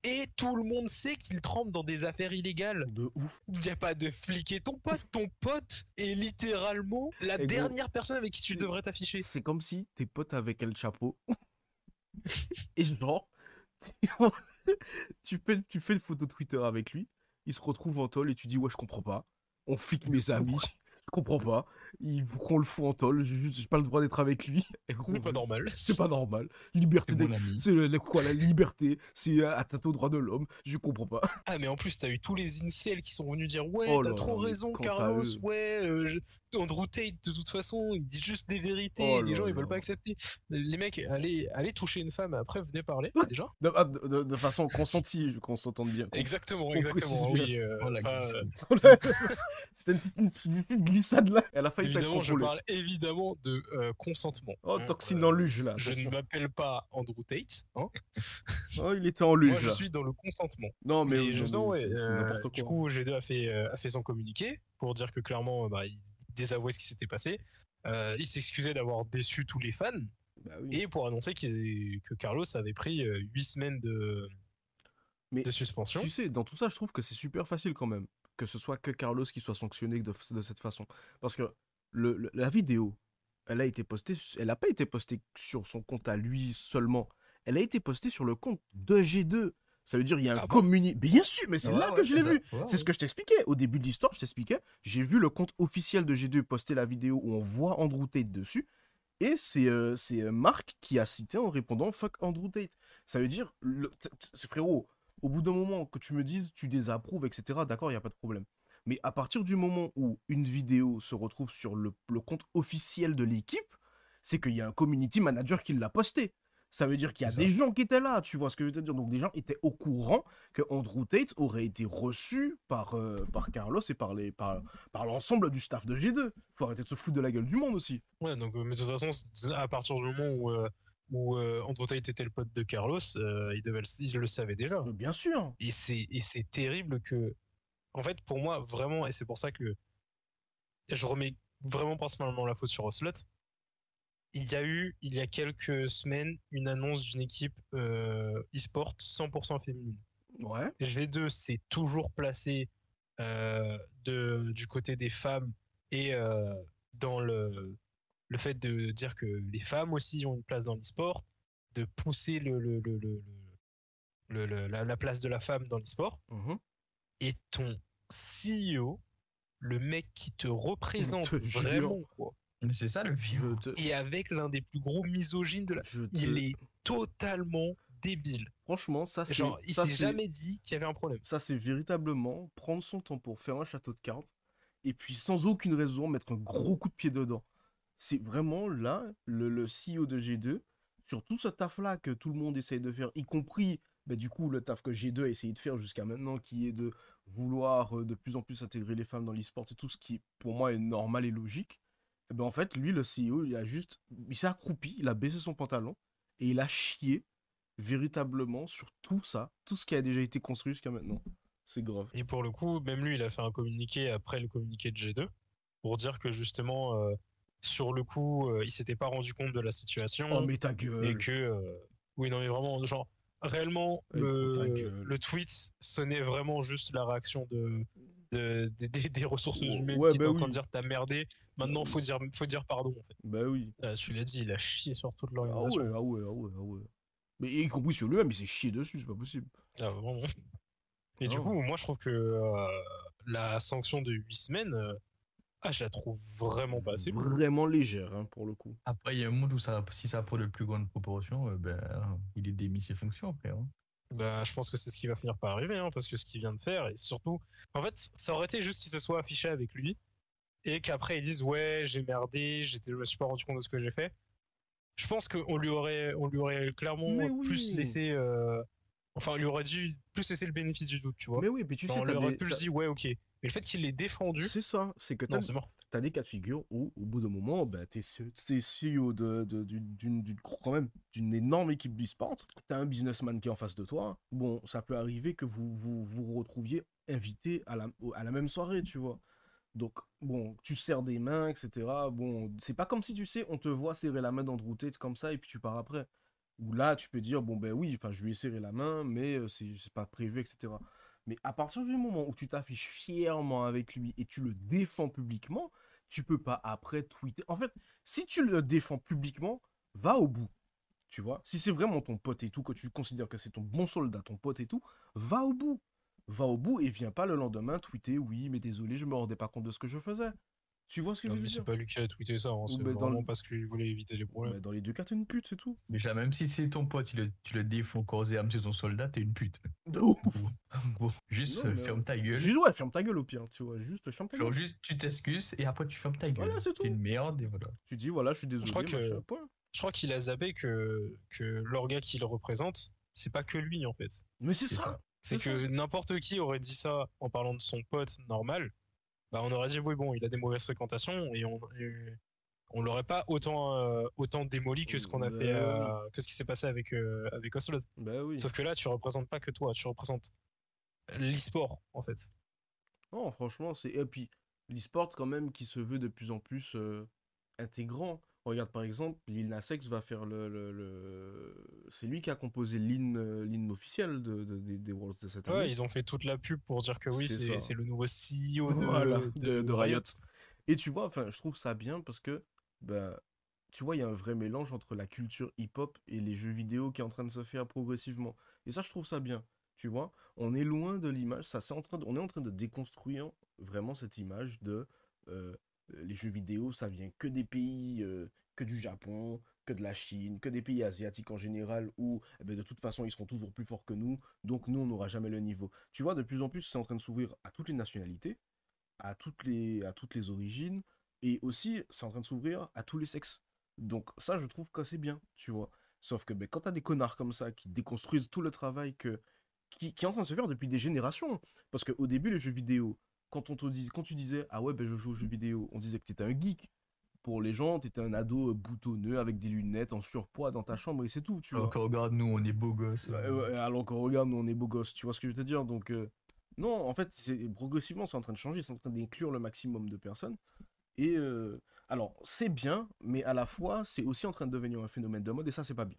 Et tout le monde sait qu'il trempe dans des affaires illégales. De ouf. Il n'y a pas de fliquer ton pote. Ton pote est littéralement la Et gros, dernière personne avec qui tu devrais t'afficher. C'est comme si t'es pote avec El Chapeau. Et genre, tu fais, tu fais une photo Twitter avec lui, il se retrouve en tôle et tu dis ouais je comprends pas. On flique mes amis, je comprends pas. Il faut qu'on le fout en tôle, j'ai juste pas le droit d'être avec lui. C'est pas normal. C'est pas normal. Liberté ami. C'est le- le- quoi la liberté, c'est euh, atteinte aux droits de l'homme. Je comprends pas. Ah, mais en plus, t'as eu tous les incels qui sont venus dire Ouais, Oh t'as là trop raison, à Carlos. Ouais, euh, je- Andrew Tate, de toute façon, il dit juste des vérités. Oh les gens, ils veulent pas accepter. Les mecs, allez, allez toucher une femme, après, venez parler, déjà. De, ah, de- de- de façon consentie, qu'on s'entende bien. Exactement, qu'on exactement. Oui, euh, Oh, la. C'était une, petite- une une glissade là. Elle a failli pas être évidemment, je parle évidemment de euh, consentement. Oh, hein. toxine Euh, dans luge là. Je ne m'appelle pas Andrew Tate. hein. Oh, il était en luge Moi, je là. suis dans le consentement. Non, mais, je sens, ouais, euh, quoi. du coup, G2 a fait, euh, a fait son communiqué pour dire que clairement, euh, bah, il désavouait ce qui s'était passé. Euh, il s'excusait d'avoir déçu tous les fans Bah oui. et pour annoncer qu'ils- que Carlos avait pris 8 semaines de, Mais de suspension. Tu sais, dans tout ça, je trouve que c'est super facile quand même. Que ce soit que Carlos qui soit sanctionné de, de cette façon. Parce que le, le- la vidéo, elle a été postée, elle n'a pas été postée sur son compte à lui seulement. Elle a été postée sur le compte de G2. Ça veut dire il y a un Ah bon? communiqué. Bien sûr, mais c'est Ouais, là ouais, que je l'ai vu. Ouais, C'est ce que je t'expliquais. Au début de l'histoire, je t'expliquais. J'ai vu le compte officiel de G2 poster la vidéo où on voit Andrew Tate dessus. Et c'est euh, c'est, euh, Marc qui a cité en répondant Fuck Andrew Tate. Ça veut dire, le- frérot, au bout d'un moment que tu me dises tu désapprouves, etc., d'accord, il n'y a pas de problème. Mais à partir du moment où une vidéo se retrouve sur le, le compte officiel de l'équipe, c'est qu'il y a un community manager qui l'a posté. Ça veut dire qu'il y a des gens qui étaient là, tu vois ce que je veux te dire? Donc des gens étaient au courant que Andrew Tate aurait été reçu par, euh, par Carlos et par les par, par l'ensemble du staff de G2. Faut arrêter de se foutre de la gueule du monde aussi. Ouais, donc, euh, mais de toute façon, à partir du moment où, euh, où euh, Andrew Tate était le pote de Carlos, il, devait le, il le savait déjà. Bien sûr. Et c'est et c'est terrible que, en fait, pour moi, vraiment, et c'est pour ça que je remets vraiment principalement la faute sur Ocelot. Il y a eu, il y a quelques semaines, une annonce d'une équipe euh, e-sport 100% féminine. Ouais. G2 s'est toujours placé euh, de, du côté des femmes et euh, dans le, le fait de dire que les femmes aussi ont une place dans l'e-sport, de pousser le, le- le- la place de la femme dans l'e-sport. Mhm. Et ton CEO, le mec qui te représente vraiment, quoi, Mais c'est ça le vieux. Je te- et avec l'un des plus gros misogynes de la... te- Il est totalement débile. Franchement, ça c'est. Genre, il s'est jamais dit qu'il y avait un problème. Ça, c'est véritablement prendre son temps pour faire un château de cartes et puis sans aucune raison mettre un gros coup de pied dedans. C'est vraiment là le, le CEO de G2 sur tout ce taf-là que tout le monde essaye de faire, y compris bah, du coup le taf que G2 a essayé de faire jusqu'à maintenant, qui est de vouloir euh, de plus en plus intégrer les femmes dans l'e-sport et tout ce qui pour moi est normal et logique. Et ben en fait, lui, le CEO, il a juste, il s'est accroupi, il a baissé son pantalon et il a chié véritablement sur tout ça, tout ce qui a déjà été construit jusqu'à maintenant. C'est grave. Et pour le coup, même lui, il a fait un communiqué après le communiqué de G2 pour dire que justement, euh, sur le coup, euh, il s'était pas rendu compte de la situation Oh mais ta et gueule. que, euh, oui, non, mais vraiment, genre, réellement, le, tweet sonnait vraiment juste la réaction de, de- des- des, des ressources humaines ouais, qui bah en train oui. de dire t'as merdé. Maintenant, faut dire, faut dire pardon. En fait. Bah oui. Ah, tu l'as dit, il a chié sur toute Ah l'organisation. ouais, ah ouais, ah ouais, ah ouais. Mais y compris sur lui-même, il s'est chié dessus, c'est pas possible. Ah, vraiment. Et du Oh. coup, moi, je trouve que euh, la sanction de 8 semaines, euh, ah, je la trouve vraiment pas assez. lourde. Vraiment légère, hein, pour le coup. Après, il y a un monde où ça, si ça prend de plus grandes proportions, euh, ben, il est démis ses fonctions après. hein. Bah, je pense que c'est ce qui va finir par arriver, hein, parce que ce qu'il vient de faire, et surtout, en fait, ça aurait été juste qu'il se soit affiché avec lui, et qu'après ils disent ouais, j'ai merdé, je me suis pas rendu compte de ce que j'ai fait. Je pense qu'on lui aurait, on lui aurait clairement plus laissé, euh, enfin, on lui aurait dû plus laisser le bénéfice du doute, tu vois. Mais oui, puis tu Enfin, sais, on lui aurait des- plus dit ouais, ok. Mais le fait qu'il l'ait défendu, c'est ça, c'est que t'as des cas de figure où, au bout d'un moment, bah, t'es CEO de, d'une, quand même d'une énorme équipe d'e-sport, t'as un businessman qui est en face de toi. Bon, ça peut arriver que vous vous, vous retrouviez invité à la, à la même soirée, tu vois. Donc, bon, tu serres des mains, etc. Bon, c'est pas comme si, tu sais, on te voit serrer la main d'Andrew Tate comme ça et puis tu pars après. Ou là, tu peux dire, bon, ben oui, enfin, je lui ai serré la main, mais euh, c'est c'est pas prévu, etc. Mais à partir du moment où tu t'affiches fièrement avec lui et tu le défends publiquement, tu peux pas après tweeter. En fait, si tu le défends publiquement, va au bout. Tu vois, si c'est vraiment ton pote et tout, que tu considères que c'est ton bon soldat, ton pote et tout, va au bout. Va au bout et viens pas le lendemain tweeter oui, mais désolé, je me rendais pas compte de ce que je faisais. Tu vois ce que Non, je veux mais c'est dire? pas lui qui a tweeté ça, hein, c'est bah, vraiment le- parce qu'il voulait éviter les problèmes. Bah, Dans les deux cas, t'es une pute, c'est tout. Déjà, même si c'est ton pote, tu le, tu le défends corps et âme, c'est ton soldat, t'es une pute. De ouf. Bon, juste Non, mais- ferme ta gueule. Juste, ouais, ferme ta gueule au pire, tu vois, juste ferme ta Genre, gueule. juste, tu t'excuses et après, tu fermes ta gueule. Voilà, c'est tout. T'es une merde et voilà. Tu dis, voilà, je suis désolé, crois que-. Je crois qu'il a zappé que, que l'orga qui le représente, c'est pas que lui en fait. Mais c'est C'est ça. ça. C'est C'est que n'importe qui aurait dit ça en parlant de son pote normal, bah on aurait dit oui bon il a des mauvaises fréquentations et on et on l'aurait pas autant euh, autant démoli que ce qu'on a Bah fait euh, que ce qui s'est passé avec euh, avec Ocelot. Bah oui. Sauf que là tu représentes pas que toi, tu représentes l'e-sport en fait. Non, franchement, c'est. Et puis, l'e-sport, quand même, qui se veut de plus en plus euh, intégrant. Regarde, par exemple, Lil Nas X va faire le. le- le- C'est lui qui a composé l'hymne officiel de, de- des- des Worlds de cette année. Ouais, ils ont fait toute la pub pour dire que oui C'est le nouveau CEO de, Voilà, de, Riot. Et tu vois, enfin, je trouve ça bien parce que, bah, tu vois, il y a un vrai mélange entre la culture hip-hop et les jeux vidéo qui est en train de se faire progressivement. Et ça, je trouve ça bien. Tu vois, on est loin de l'image, ça, c'est en train on est en train de déconstruire vraiment cette image de euh, les jeux vidéo, ça vient que des pays, euh, que du Japon, que de la Chine, que des pays asiatiques en général, où eh ben, de toute façon ils seront toujours plus forts que nous, donc nous on n'aura jamais le niveau. Tu vois, de plus en plus c'est en train de s'ouvrir à toutes les nationalités, à toutes les, à toutes les origines, et aussi c'est en train de s'ouvrir à tous les sexes. Donc ça je trouve que c'est bien, tu vois. Sauf que ben, quand t'as des connards comme ça qui déconstruisent tout le travail qui, qui est en train de se faire depuis des générations, parce qu'au début les jeux vidéo, quand, on te dis, quand tu disais ah ouais ben je joue aux jeux vidéo, on disait que t'étais un geek. Pour les gens, t'étais un ado euh, boutonneux avec des lunettes en surpoids dans ta chambre et c'est tout, tu vois. Alors que regarde, nous, on est beaux gosses. Ouais, ouais, alors qu'on regarde, nous on est beaux gosses, tu vois ce que je veux te dire? Donc, euh, non, en fait, progressivement, c'est en train de changer, c'est en train d'inclure le maximum de personnes. Et euh, alors, c'est bien, mais à la fois, c'est aussi en train de devenir un phénomène de mode, et ça, c'est pas bien.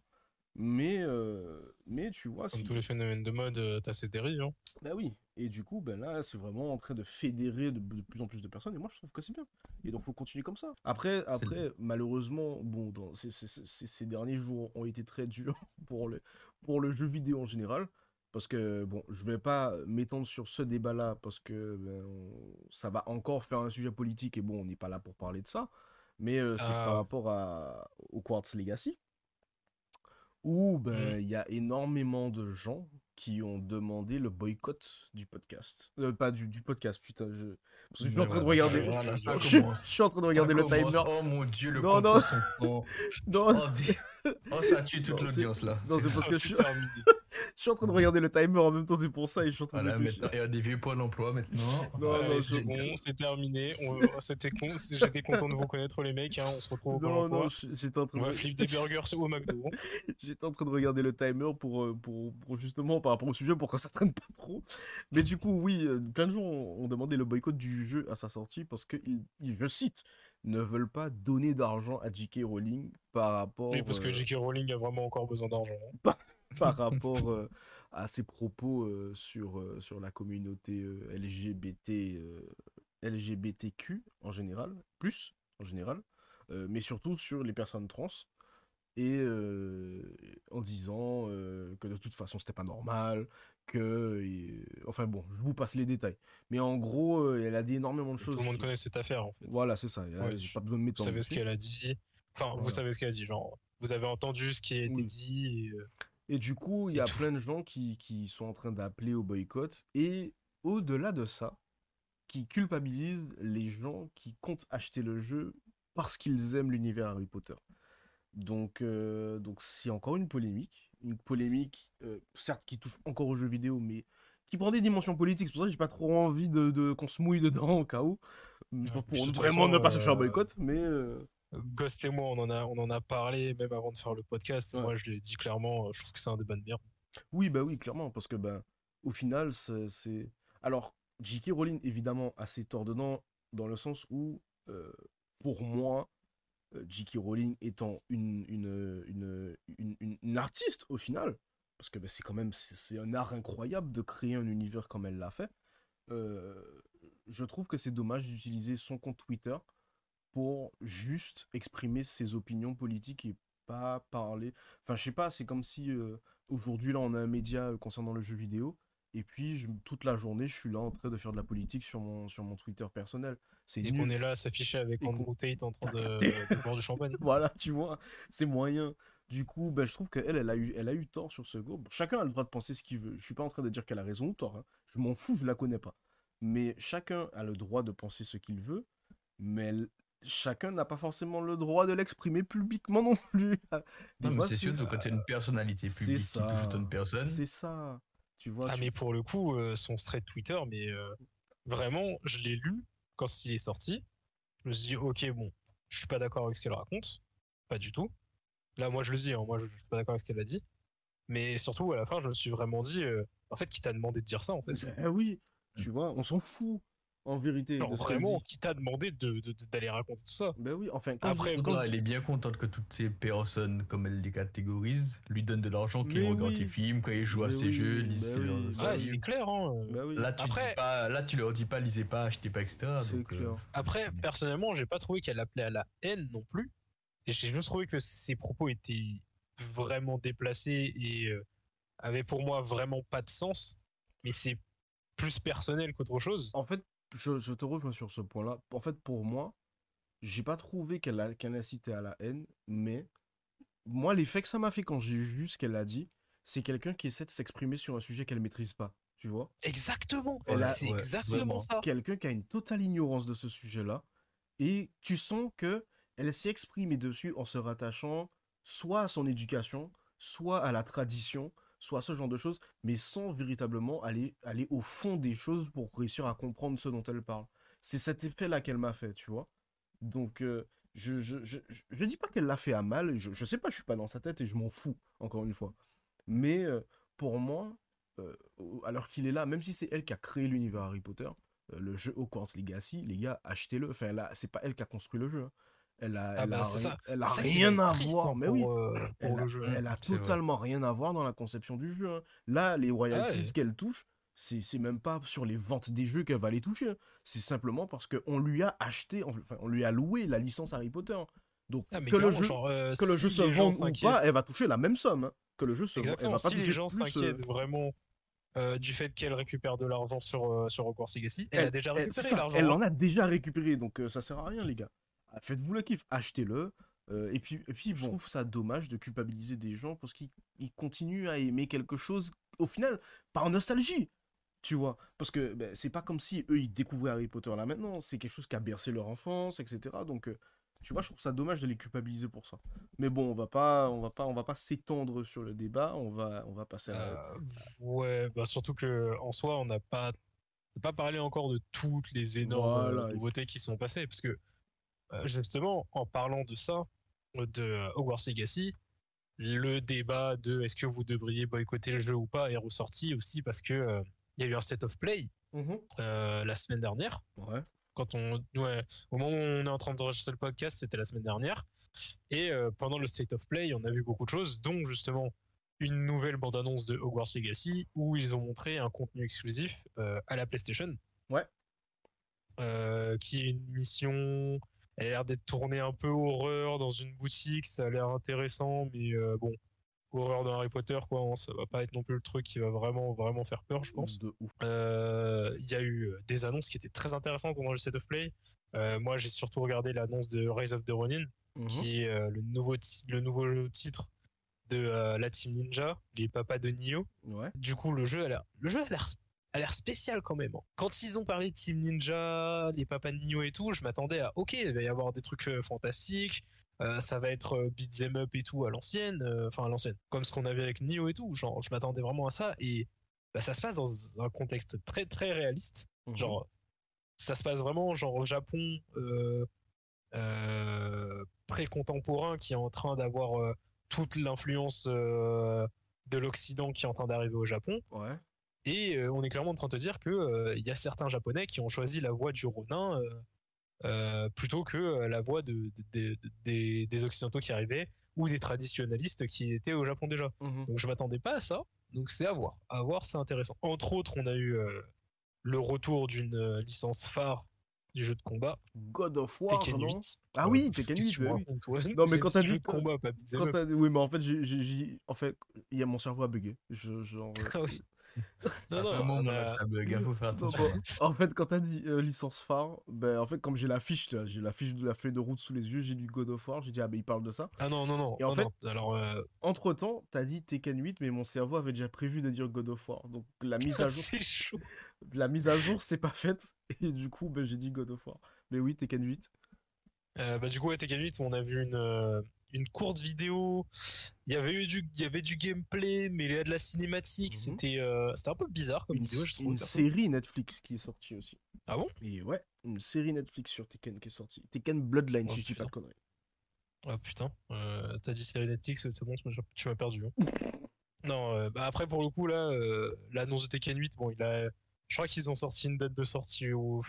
Mais, euh, mais tu vois, Comme si... tous les phénomènes de mode, euh, t'as ces dérives. hein. bah oui. Et du coup, ben là, c'est vraiment en train de fédérer de, de plus en plus de personnes, et moi, je trouve que c'est bien. Et donc, faut continuer comme ça. Après, après malheureusement, bon, dans, ces, ces- ces- ces derniers jours ont été très durs pour le, pour le jeu vidéo en général. Parce que, bon, je vais pas m'étendre sur ce débat-là, parce que ben, on- ça va encore faire un sujet politique, et bon, on n'est pas là pour parler de ça. Mais euh, c'est Ah. par rapport à, au Quartz Legacy, où ben, il y a énormément de gens qui ont demandé le boycott du podcast. Euh, pas du, du podcast, putain. Je, parce que je suis en train de regarder. je, suis en train de regarder le timer. Oh mon dieu, le Non, non. son camp. Non, Oh, oh, ça tue toute l'audience là. non, c'est parce que je suis, terminé. Je suis en train de regarder le timer en même temps, c'est pour ça, et je suis en train Voilà, de il y a des vieux points d'emploi maintenant. Non, c'est bon, c'est terminé. C'était con. J'étais content de vous connaître les mecs. hein, On se retrouve au Non, non, j'étais en train On va de... flipper des burgers au McDo. J'étais en train de regarder le timer pour, euh, pour, pour justement par rapport au sujet pour que ça traîne pas trop. Mais du coup, oui, euh, plein de gens ont demandé le boycott du jeu à sa sortie parce que, je cite, ne veulent pas donner d'argent à J.K. Rowling par rapport, Oui, parce que euh, J.K. Rowling a vraiment encore besoin d'argent. hein. par rapport euh, à ses propos euh, sur, euh, sur la communauté LGBT, LGBTQ en général, plus en général, mais surtout sur les personnes trans. Et en disant que de toute façon c'était pas normal, que. et- Enfin bon, je vous passe les détails. Mais en gros, elle a dit énormément de choses. Tout le monde qui- connaît cette affaire en fait. Voilà, c'est ça. Ouais, J'ai pas besoin de Vous m'étendre. savez ce qu'elle a dit. Enfin, vous savez ce qu'elle a dit. Genre, vous avez entendu ce qui a été Oui. dit. et, Et du coup, il y a plein de gens qui, qui sont en train d'appeler au boycott. Et au-delà de ça, qui culpabilisent les gens qui comptent acheter le jeu parce qu'ils aiment l'univers Harry Potter. Donc, euh, donc c'est encore une polémique. Une polémique, euh, certes, qui touche encore aux jeux vidéo, mais qui prend des dimensions politiques. C'est pour ça que j'ai pas trop envie de, de- qu'on se mouille dedans au cas où. Pour, vraiment façon, ne pas se faire euh, boycott. Mais Ghost et moi, on en a, on en a parlé même avant de faire le podcast. Ouais. Moi, je l'ai dit clairement. euh, Je trouve que c'est un débat de merde. Oui, bah oui, clairement, parce que ben, au final, c'est. Alors, J.K. Rowling, évidemment, a ses torts dedans, dans le sens où, euh, pour moi, euh, J.K. Rowling étant une, une, une, une, une- artiste, au final, parce que ben, c'est quand même c'est c'est un art incroyable de créer un univers comme elle l'a fait, euh, je trouve que c'est dommage d'utiliser son compte Twitter pour juste exprimer ses opinions politiques et pas parler. Enfin, je sais pas, c'est comme si euh, aujourd'hui, là, on a un média euh, concernant le jeu vidéo, et puis je- toute la journée, je suis là en train de faire de la politique sur mon, sur mon Twitter personnel. C'est Et qu'on est là à s'afficher avec Andrew Tate en train de, boire du champagne. Voilà, tu vois, c'est moyen. Du coup, ben, je trouve qu'elle, elle a eu, elle a eu tort sur ce. Bon, chacun a le droit de penser ce qu'il veut. Je suis pas en train de dire qu'elle a raison ou tort. hein. Je m'en fous, je la connais pas. Mais chacun a le droit de penser ce qu'il veut. Mais l- chacun n'a pas forcément le droit de l'exprimer publiquement non plus. C'est sûr, quand c'est une personnalité publique qui touche autant de personnes. C'est ça. Tu vois, Ah, tu- mais pour le coup, euh, son thread Twitter, mais euh, vraiment, je l'ai lu quand il est sorti. Je me suis dit, ok, bon, je suis pas d'accord avec ce qu'elle raconte. Pas du tout. Là, moi, je le dis, hein, moi, je suis pas d'accord avec ce qu'elle a dit. Mais surtout, à la fin, je me suis vraiment dit, euh, en fait, qui t'a demandé de dire ça, en fait? Eh oui, tu vois, on s'en fout, en vérité, de ce Vraiment, dit. qui t'a demandé de- de- de- d'aller raconter tout ça Ben oui, enfin, quand Après, je- Quand quand je- elle est bien contente que toutes ces personnes, comme elle les catégorise, lui donnent de l'argent, qu'ils Mais regardent ses films, quand ils jouent à Mais ses oui, jeux, bah lisent ses oui, leurs- bah ses Ouais, oui. livres. c'est clair, hein. euh. Ben oui, Là, tu Après- dis pas, là, tu leur dis pas, lisez pas, achetez pas, etc. c'est donc, euh, clair. Après, personnellement, j'ai pas trouvé qu'elle appelait à la haine non plus. Et j'ai juste trouvé que ses propos étaient vraiment déplacés et euh, avaient pour moi vraiment pas de sens. Mais c'est plus personnel qu'autre chose. En fait, je, je te rejoins sur ce point-là. En fait, pour moi, j'ai pas trouvé qu'elle a, qu'elle a cité à la haine, mais moi, l'effet que ça m'a fait quand j'ai vu ce qu'elle a dit, c'est quelqu'un qui essaie de s'exprimer sur un sujet qu'elle maîtrise pas, tu vois? Exactement. Elle a- C'est ouais, exactement ça. Quelqu'un qui a une totale ignorance de ce sujet-là, et tu sens que elle s'est exprimée dessus en se rattachant soit à son éducation, soit à la tradition, soit ce genre de choses, mais sans véritablement aller, aller au fond des choses pour réussir à comprendre ce dont elle parle. C'est cet effet-là qu'elle m'a fait, tu vois. Donc, euh, je, je, je, je- dis pas qu'elle l'a fait à mal, je, je sais pas, je suis pas dans sa tête et je m'en fous, encore une fois. Mais euh, pour moi, euh, alors qu'il est là, même si c'est elle qui a créé l'univers Harry Potter, le jeu Hogwarts Legacy, les gars, achetez-le. Enfin, a- c'est pas elle qui a construit le jeu. hein. Elle a, Ah elle bah, a elle a rien à voir. hein, Mais pour, oui, euh, elle le a, jeu. elle a c'est vrai. totalement rien à voir dans la conception du jeu. hein. Là, les royalties qu'elle touche, c'est même pas sur les ventes des jeux qu'elle va les toucher. hein. C'est simplement parce qu'on lui a acheté, enfin, on lui a loué la licence Harry Potter. Donc, Ah, mais que, le jeu, genre, euh, que le si jeu se vende ou pas, elle va toucher la même somme. hein. Que le jeu se vende. Elle va pas Si les gens plus, euh, s'inquiètent vraiment euh, du fait qu'elle récupère de l'argent sur, euh, sur Hogwarts Legacy, elle, Elle- a déjà récupéré l'argent. Elle hein. en a déjà récupéré, donc euh, ça sert à rien, les gars. Ah, Faites-vous le kiff, achetez-le. euh, et puis, et puis je trouve ça dommage de culpabiliser des gens parce qu'ils ils continuent à aimer quelque chose, au final, par nostalgie. Tu vois Parce que ben, c'est pas comme si eux, ils découvraient Harry Potter là maintenant. C'est quelque chose qui a bercé leur enfance, etc. Donc, euh, tu vois, je trouve ça dommage de les culpabiliser pour ça. Mais bon, on va pas, on va pas, on va pas s'étendre sur le débat. On va, on va passer à la... Euh, ouais, bah surtout que en soi, on n'a pas, pas parlé encore de toutes les énormes euh, Voilà. nouveautés qui sont passées, parce que euh, justement, en parlant de ça, de euh, Hogwarts Legacy, le débat de est-ce que vous devriez boycotter le jeu ou pas est ressorti aussi parce que euh, il y a eu un state of play Mhm. euh, la semaine dernière. Ouais. Quand on, ouais, au moment où on est en train d'enregistrer le podcast, c'était la semaine dernière. Et euh, pendant le State of Play, on a vu beaucoup de choses, dont justement une nouvelle bande-annonce de Hogwarts Legacy où ils ont montré un contenu exclusif euh, à la PlayStation. Ouais. Euh, qui est une mission. Elle a l'air d'être tournée un peu horreur dans une boutique. Ça a l'air intéressant, mais euh, bon, horreur de Harry Potter, quoi. hein, Ça va pas être non plus le truc qui va vraiment, vraiment faire peur, je pense. Euh, Il y a eu des annonces qui étaient très intéressantes pendant le set of play. Euh, moi, j'ai surtout regardé l'annonce de Rise of the Ronin, Mhm. qui est euh, le, nouveau le nouveau titre de euh, la Team Ninja, les papas de Nioh. Ouais. Du coup, le jeu a l'air, le jeu a l'air, a l'air spécial quand même. hein. Quand ils ont parlé de Team Ninja, les papas de Nioh et tout, je m'attendais à, ok, il va y avoir des trucs euh, fantastiques. euh, ça va être euh, beat 'em up et tout à l'ancienne, euh, enfin à l'ancienne, comme ce qu'on avait avec Nioh et tout. Genre, je m'attendais vraiment à ça et bah, ça se passe dans un contexte très très réaliste. Mhm. Genre, ça se passe vraiment genre au Japon euh, pré-contemporain qui est en train d'avoir toute l'influence de l'Occident qui est en train d'arriver au Japon. Ouais. Et euh, on est clairement en train de te dire que euh, il y a certains Japonais qui ont choisi la voie du Ronin euh, plutôt que la voie de, de- de- de- des, Occidentaux qui arrivaient ou des traditionnalistes qui étaient au Japon déjà. Mhm. Donc je m'attendais pas à ça. Donc c'est à voir. À voir, c'est intéressant. Entre autres, on a eu le retour d'une licence phare du jeu de combat, God of War, Tekken non 8. Ah Euh, oui, Tekken qu'est-ce 8, que tu me bah oui. Non, mais quand t'as dit- combat, pas Quand Oui, mais en fait, j'ai, j'ai- j'ai- en fait, il y a mon cerveau. Je, genre, euh, Ah oui. Non, non, moment que ça bug, hein, faut faire Non, attention. bon, en fait, quand t'as dit euh, licence phare, ben, en fait, comme j'ai la fiche, là, j'ai la fiche de la feuille de route sous les yeux, j'ai lu God of War, j'ai dit, ah, ben, il parle de ça. Ah non, non, non. Et en non, fait- non. alors, euh, Entre temps, t'as dit Tekken 8, mais mon cerveau avait déjà prévu de dire God of War. Donc, la mise à jour, c'est chaud. la mise à jour, c'est pas faite. Et du coup, ben, j'ai dit God of War. Mais oui, Tekken 8. Euh, bah, du coup, à Tekken 8, on a vu une, euh, une courte vidéo. Il y avait eu du, il y avait du gameplay, mais il y a de la cinématique. Mhm. C'était euh, c'était un peu bizarre comme Une, vidéo, je une série Netflix qui est sortie aussi. Ah bon? Et ouais, une série Netflix sur Tekken qui est sortie. Tekken Bloodline, Oh, si je dis pas de conneries. Ah putain, euh, t'as dit série Netflix, c'est bon, tu m'as- perdu. hein. non, euh, bah après pour le coup là, l'annonce de Tekken 8, bon, il a, je crois qu'ils ont sorti une date de sortie au,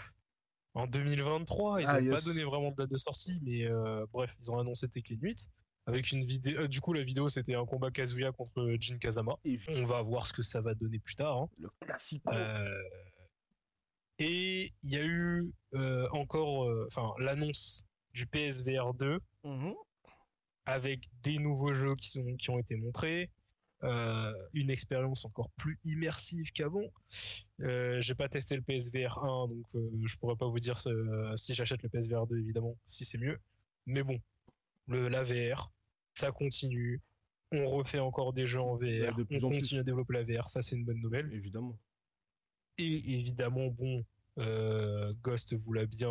en 2023. Ils Ah, ont pas donné vraiment de date de sortie, mais euh, bref, ils ont annoncé Tekken 8 avec une vidéo. euh, du coup, la vidéo c'était un combat Kazuya contre Jin Kazama. On va voir ce que ça va donner plus tard. hein. le classico. Euh, et il y a eu euh, encore, enfin, l'annonce du PSVR 2 Mhm. avec des nouveaux jeux qui, sont, qui ont été montrés, euh, une expérience encore plus immersive qu'avant. Euh, j'ai pas testé le PSVR 1, donc euh, je pourrais pas vous dire euh, si j'achète le PSVR 2, évidemment, si c'est mieux. Mais bon, le, la VR, ça continue. On refait encore des jeux en VR. Ouais, de plus on en plus. continue à développer la VR, ça c'est une bonne nouvelle. Évidemment. Et évidemment, bon, euh, Ghost vous l'a bien,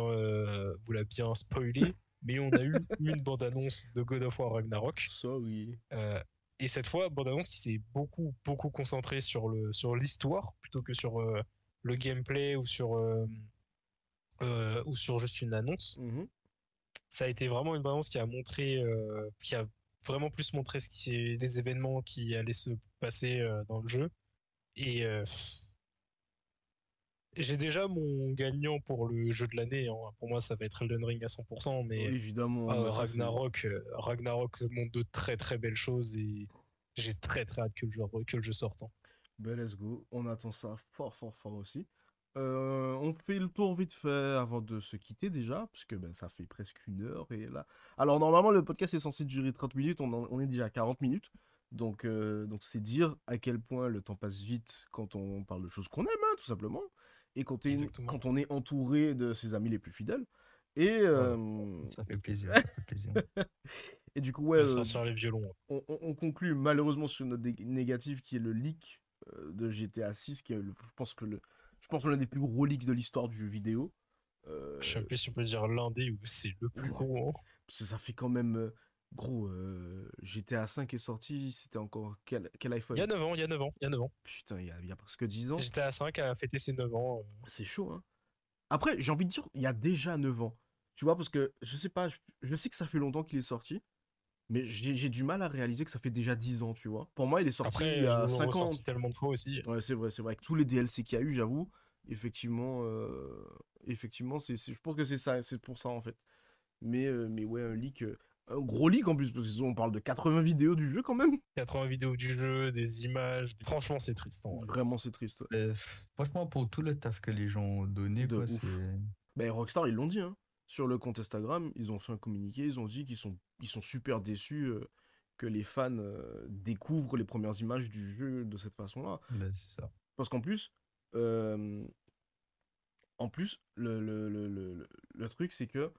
vous l'a bien spoilé, mais on a eu une bande-annonce de God of War Ragnarok. Sorry. Et cette fois, bande-annonce qui s'est beaucoup, beaucoup concentrée sur le sur l'histoire plutôt que sur euh, le gameplay ou sur euh, euh, ou sur juste une annonce. Mhm. Ça a été vraiment une bande-annonce qui a montré, qui a vraiment plus montré ce qui est, les événements qui allaient se passer dans le jeu. Et pff, j'ai déjà mon gagnant pour le jeu de l'année. hein. Pour moi, ça va être Elden Ring à 100%, mais Évidemment. ah, Ragnarok, euh, Ragnarok montre de très très belles choses et j'ai très très hâte que le jeu, que le jeu sorte. hein. Ben, let's go. On attend ça fort, fort, fort aussi. Euh, on fait le tour vite fait avant de se quitter déjà, puisque ben, ça fait presque une heure. Et là... Alors, normalement, le podcast est censé durer 30 minutes. On, en- on est déjà à 40 minutes. Donc, euh, donc c'est dire à quel point le temps passe vite quand on parle de choses qu'on aime, hein, tout simplement. Et quand, on est entouré de ses amis les plus fidèles. Et, euh, Ça fait plaisir. ça fait plaisir. et du coup, On ouais, va euh, sortir les violons. hein. on, on- on conclut malheureusement sur une note dé- négative qui est le leak euh, de GTA 6, qui est, le- je pense que le, je pense l'un des plus gros leaks de l'histoire du jeu vidéo. Euh, Je sais plus si on peut dire l'un des ou c'est le plus ouais. gros. hein. parce que ça fait quand même euh, gros. euh, GTA 5 est sorti, c'était encore quel, quel iPhone Il y a 9 ans, il y a 9 ans, il y a 9 ans. Putain, il y, a, il y a presque 10 ans. GTA 5 a fêté ses 9 ans. euh. C'est chaud, hein. Après, j'ai envie de dire, il y a déjà 9 ans. Tu vois, parce que je sais pas, je, je sais que ça fait longtemps qu'il est sorti, mais j'ai du mal à réaliser que ça fait déjà 10 ans, tu vois. Pour moi, il est sorti Après, il y a ils l'ont 5 ans. tellement de fois aussi. Ouais, c'est vrai, c'est vrai. Avec tous les DLC qu'il y a eu, j'avoue, effectivement, euh, effectivement, c'est, c'est- je pense que c'est ça, c'est pour ça en fait. Mais, euh, mais ouais, un leak, euh, un gros leak en plus, parce qu'on parle de 80 vidéos du jeu quand même. 80 vidéos du jeu, des images. Franchement, c'est triste. Vraiment, c'est triste. ouais. Euh, franchement, pour tout le taf que les gens ont donné, De quoi. Ben, Rockstar, ils l'ont dit, hein. Sur le compte Instagram, ils ont fait un communiqué, ils ont dit qu'ils sont, ils sont super déçus, euh, que les fans euh, découvrent les premières images du jeu de cette façon-là. Ben, c'est ça. Parce qu'en plus, euh, en plus, le, le, le, le, le truc, c'est que euh,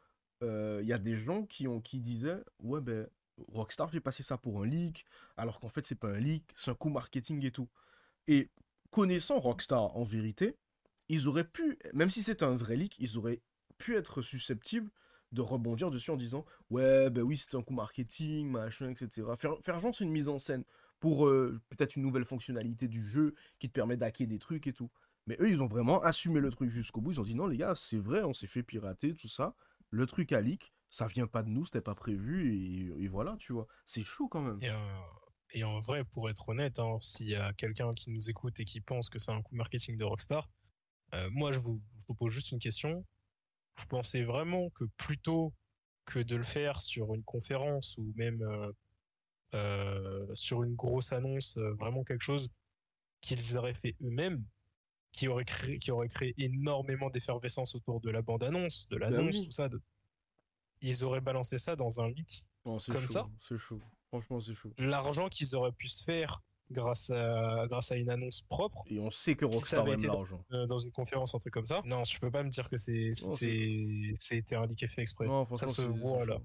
il y a des gens qui, ont, qui disaient Ouais, ben, Rockstar fait passer ça pour un leak, alors qu'en fait, c'est pas un leak, c'est un coup marketing et tout. Et connaissant Rockstar en vérité, ils auraient pu, même si c'était un vrai leak, ils auraient pu être susceptibles de rebondir dessus en disant Ouais, ben oui, c'était un coup marketing, machin, etc. Faire, faire genre, c'est une mise en scène pour euh, peut-être une nouvelle fonctionnalité du jeu qui te permet d'hacker des trucs et tout. Mais eux, ils ont vraiment assumé le truc jusqu'au bout. Ils ont dit non, les gars, c'est vrai, on s'est fait pirater, tout ça. Le truc a leak, ça vient pas de nous, c'était pas prévu, et, voilà, tu vois. C'est chaud quand même. Et, en vrai, pour être honnête, hein, s'il y a quelqu'un qui nous écoute et qui pense que c'est un coup marketing de Rockstar, euh, moi, je vous, vous pose juste une question. Vous pensez vraiment que plutôt que de le faire sur une conférence ou même euh, euh, sur une grosse annonce, vraiment quelque chose qu'ils auraient fait eux-mêmes, qui aurait créé, qui aurait créé énormément d'effervescence autour de la bande-annonce, de l'annonce, oui. tout ça. de- Ils auraient balancé ça dans un leak. Comme chaud, ça C'est chaud. Franchement, c'est chaud. L'argent qu'ils auraient pu se faire grâce à, grâce à une annonce propre Et on sait que Si Rockstar avait aime été dans- l'argent. euh, dans une conférence, un truc comme ça. Non, je peux pas me dire que c'est c'est c'était un leak fait exprès. Non, ça se voit là.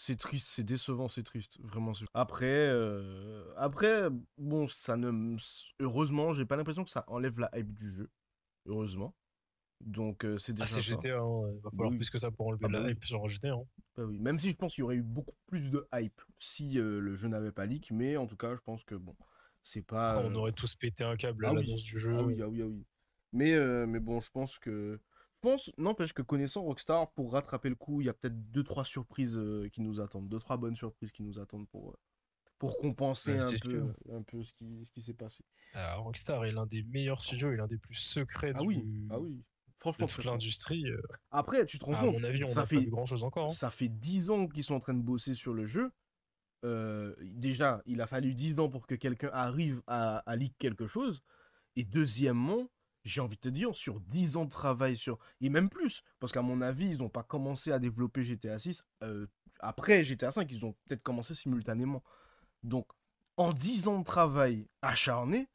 C'est triste, c'est décevant, c'est triste. Vraiment. Après, euh, après, bon, ça ne. Heureusement, j'ai pas l'impression que ça enlève la hype du jeu. Heureusement. Donc, euh, c'est déjà. Ah, c'est. GTA, hein. il va falloir Oui. plus que ça pour enlever Ah bah la oui. hype sur GTA. Hein. Bah oui. Même si je pense qu'il y aurait eu beaucoup plus de hype si euh, le jeu n'avait pas leak, mais en tout cas, je pense que bon, c'est pas. Après, on aurait tous pété un câble ah à oui. l'annonce du jeu. Ah oui, ah oui, ah oui. Mais, mais bon, je pense que. Je pense, n'empêche que connaissant Rockstar, pour rattraper le coup, il y a peut-être deux, trois surprises euh, qui nous attendent. Deux, trois bonnes surprises qui nous attendent pour, euh, pour compenser Ouais, un, peu, un peu ce qui, ce qui s'est passé. Ah, Rockstar est l'un des meilleurs studios et l'un des plus secrets Ah du- oui, ah oui. de Franchement, toute très fort. l'industrie. euh. Après, tu te rends À compte, mon avis, on ça fait, grand chose encore. hein. ça fait 10 ans qu'ils sont en train de bosser sur le jeu. Déjà, il a fallu 10 ans pour que quelqu'un arrive à, à leak quelque chose. Et deuxièmement, j'ai envie de te dire, sur 10 ans de travail sur... Et même plus, parce qu'à mon avis, ils n'ont pas commencé à développer GTA 6. euh, après GTA 5, ils ont peut-être commencé simultanément. Donc, en 10 ans de travail acharné,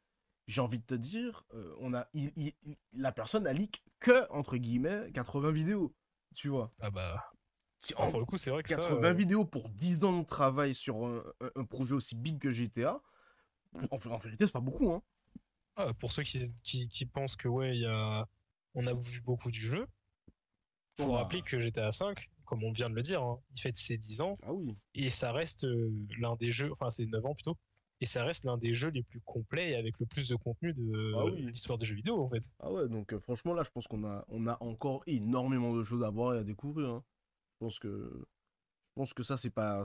j'ai envie de te dire, euh, on a, il- il- il- la personne a leak que, entre guillemets, 80 vidéos. Tu vois Ah bah, Si- ah, pour le coup, c'est vrai que ça. 80 euh, vidéos pour 10 ans de travail sur un projet aussi big que GTA, en, en vérité, c'est pas beaucoup. Hein. Ah, pour ceux qui, qui, qui pensent que ouais, y a... on a vu beaucoup du jeu, faut rappeler que GTA 5, comme on vient de le dire, hein, il fête ses 10 ans Ah oui. et ça reste euh, l'un des jeux, enfin c'est 9 ans plutôt, et ça reste l'un des jeux les plus complets et avec le plus de contenu de Ah oui. l'histoire des jeux vidéo en fait. Ah ouais, donc euh, franchement, là, je pense qu'on a, on a encore énormément de choses à voir et à découvrir. hein. Je pense que, je pense que ça, c'est pas.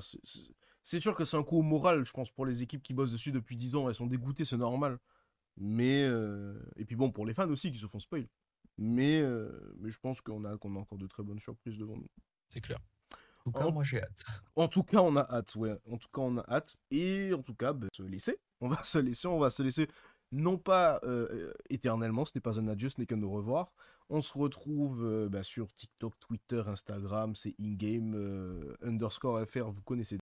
C'est sûr que c'est un coup au moral, je pense, pour les équipes qui bossent dessus depuis 10 ans. Elles sont dégoûtées, c'est normal. Mais. euh, Et puis bon, pour les fans aussi qui se font spoil. Mais, euh, mais je pense qu'on a, qu'on a encore de très bonnes surprises devant nous. C'est clair. En tout cas, moi j'ai hâte. En tout cas, on a hâte, ouais. En tout cas, on a hâte. Et en tout cas, bah, se laisser. On va se laisser, on va se laisser. Non pas euh, euh, éternellement, ce n'est pas un adieu, ce n'est qu'un au revoir. On se retrouve euh, bah, sur TikTok, Twitter, Instagram, c'est in-game euh, underscore FR, vous connaissez.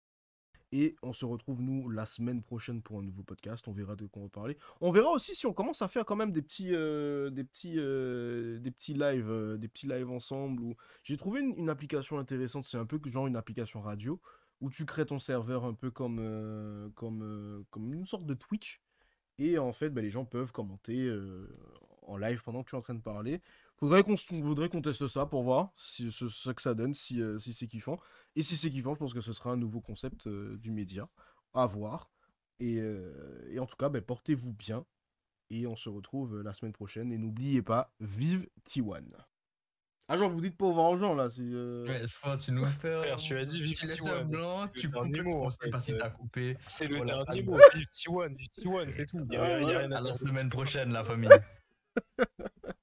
Et on se retrouve, nous, la semaine prochaine pour un nouveau podcast. On verra de quoi on va parler. On verra aussi si on commence à faire quand même des petits, euh, des petits, euh, des petits lives, euh, des petits lives ensemble. J'ai trouvé une, application intéressante. C'est un peu genre une application radio où tu crées ton serveur un peu comme, comme, comme une sorte de Twitch. Et en fait, bah, les gens peuvent commenter en live pendant que tu es en train de parler. Faudrait qu'on voudrait teste ça pour voir si, ce, ce que ça donne, si c'est kiffant. Et si c'est kiffant, je pense que ce sera un nouveau concept euh, du média à voir. Et, euh, et en tout cas, bah, portez-vous bien. Et on se retrouve euh, la semaine prochaine. Et n'oubliez pas, vive T1. Ah, genre, vous dites pas au revoir aux gens là. c'est, euh, Ouais, c'est fort, tu nous fais. Frère, tu as dit vive Tu laisses T1, un blanc, le tu coupes dernier le mot, en on sait fait, pas si t'as coupé. C'est le Voilà. dernier mot. Vive T1, vive T1, c'est tout. Il y a rien à la semaine prochaine, la famille.